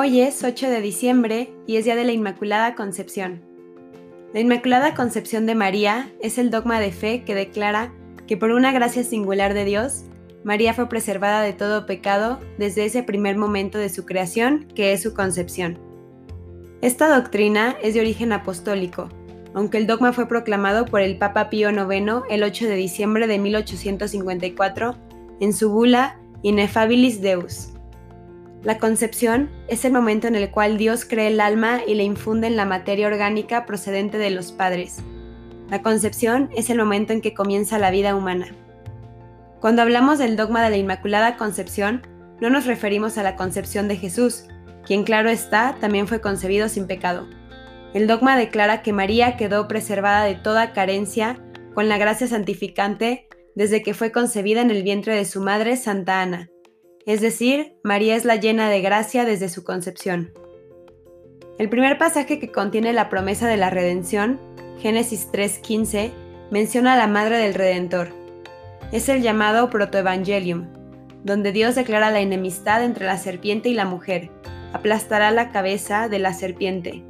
Hoy es 8 de diciembre y es Día de la Inmaculada Concepción. La Inmaculada Concepción de María es el dogma de fe que declara que por una gracia singular de Dios, María fue preservada de todo pecado desde ese primer momento de su creación, que es su concepción. Esta doctrina es de origen apostólico, aunque el dogma fue proclamado por el Papa Pío IX el 8 de diciembre de 1854 en su bula Ineffabilis Deus. La concepción es el momento en el cual Dios cree el alma y le infunde en la materia orgánica procedente de los padres. La concepción es el momento en que comienza la vida humana. Cuando hablamos del dogma de la Inmaculada Concepción, no nos referimos a la concepción de Jesús, quien claro está, también fue concebido sin pecado. El dogma declara que María quedó preservada de toda carencia con la gracia santificante desde que fue concebida en el vientre de su madre Santa Ana es decir, María es la llena de gracia desde su concepción. El primer pasaje que contiene la promesa de la redención, Génesis 3:15, menciona a la Madre del Redentor. Es el llamado Protoevangelium, donde Dios declara la enemistad entre la serpiente y la mujer, aplastará la cabeza de la serpiente.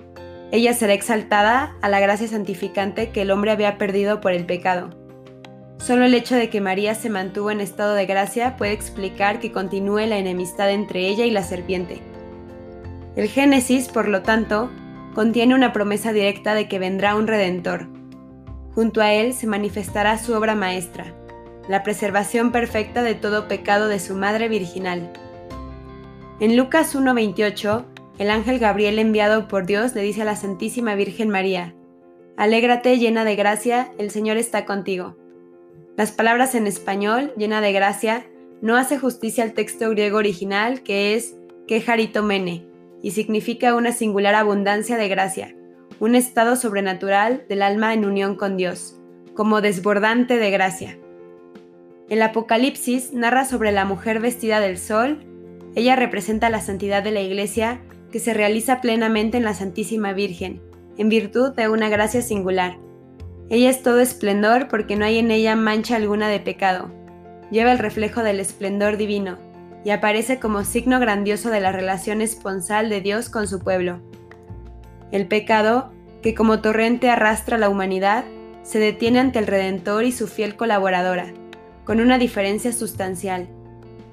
Ella será exaltada a la gracia santificante que el hombre había perdido por el pecado. Solo el hecho de que María se mantuvo en estado de gracia puede explicar que continúe la enemistad entre ella y la serpiente. El Génesis, por lo tanto, contiene una promesa directa de que vendrá un Redentor. Junto a él se manifestará su obra maestra, la preservación perfecta de todo pecado de su Madre Virginal. En Lucas 1.28, el ángel Gabriel enviado por Dios le dice a la Santísima Virgen María, Alégrate llena de gracia, el Señor está contigo. Las palabras en español, llena de gracia, no hace justicia al texto griego original que es mene y significa una singular abundancia de gracia, un estado sobrenatural del alma en unión con Dios, como desbordante de gracia. El Apocalipsis narra sobre la mujer vestida del sol, ella representa la santidad de la Iglesia que se realiza plenamente en la Santísima Virgen, en virtud de una gracia singular, ella es todo esplendor porque no hay en ella mancha alguna de pecado. Lleva el reflejo del esplendor divino y aparece como signo grandioso de la relación esponsal de Dios con su pueblo. El pecado, que como torrente arrastra a la humanidad, se detiene ante el Redentor y su fiel colaboradora, con una diferencia sustancial.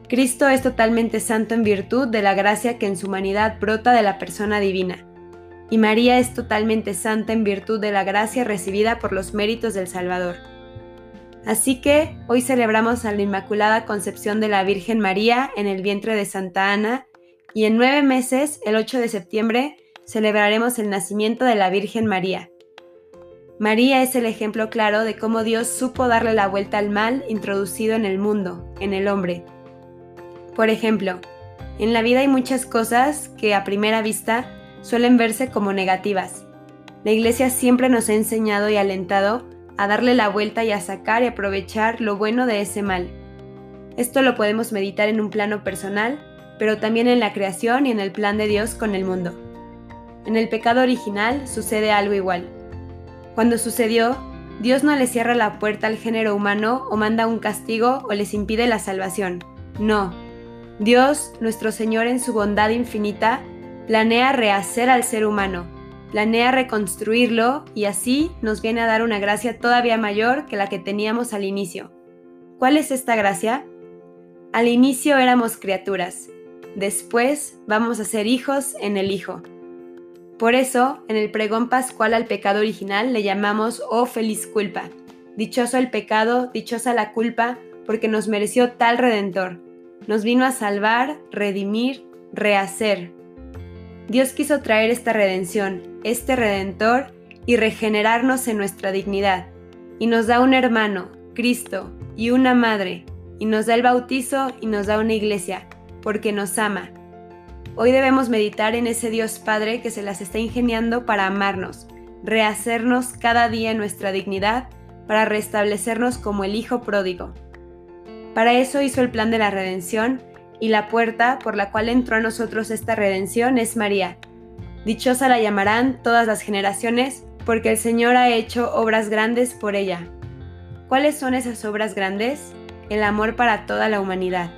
Cristo es totalmente santo en virtud de la gracia que en su humanidad brota de la persona divina y María es totalmente santa en virtud de la gracia recibida por los méritos del Salvador. Así que hoy celebramos a la Inmaculada Concepción de la Virgen María en el vientre de Santa Ana y en nueve meses, el 8 de septiembre, celebraremos el nacimiento de la Virgen María. María es el ejemplo claro de cómo Dios supo darle la vuelta al mal introducido en el mundo, en el hombre. Por ejemplo, en la vida hay muchas cosas que a primera vista suelen verse como negativas. La Iglesia siempre nos ha enseñado y alentado a darle la vuelta y a sacar y aprovechar lo bueno de ese mal. Esto lo podemos meditar en un plano personal, pero también en la creación y en el plan de Dios con el mundo. En el pecado original sucede algo igual. Cuando sucedió, Dios no le cierra la puerta al género humano o manda un castigo o les impide la salvación. No. Dios, nuestro Señor en su bondad infinita, planea rehacer al ser humano, planea reconstruirlo y así nos viene a dar una gracia todavía mayor que la que teníamos al inicio. ¿Cuál es esta gracia? Al inicio éramos criaturas, después vamos a ser hijos en el Hijo. Por eso, en el pregón pascual al pecado original le llamamos oh feliz culpa. Dichoso el pecado, dichosa la culpa, porque nos mereció tal redentor. Nos vino a salvar, redimir, rehacer, Dios quiso traer esta redención, este redentor, y regenerarnos en nuestra dignidad. Y nos da un hermano, Cristo, y una madre, y nos da el bautizo y nos da una iglesia, porque nos ama. Hoy debemos meditar en ese Dios Padre que se las está ingeniando para amarnos, rehacernos cada día nuestra dignidad, para restablecernos como el Hijo pródigo. Para eso hizo el plan de la redención y la puerta por la cual entró a nosotros esta redención es María. Dichosa la llamarán todas las generaciones, porque el Señor ha hecho obras grandes por ella. ¿Cuáles son esas obras grandes? El amor para toda la humanidad.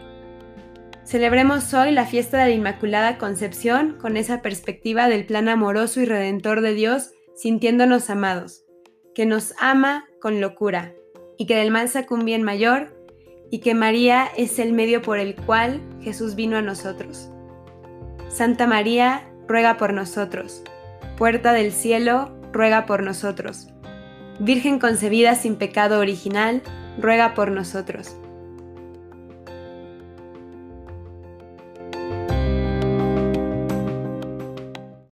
Celebremos hoy la fiesta de la Inmaculada Concepción con esa perspectiva del plan amoroso y redentor de Dios, sintiéndonos amados, que nos ama con locura y que del mal un bien mayor y que María es el medio por el cual Jesús vino a nosotros. Santa María, ruega por nosotros. Puerta del cielo, ruega por nosotros. Virgen concebida sin pecado original, ruega por nosotros.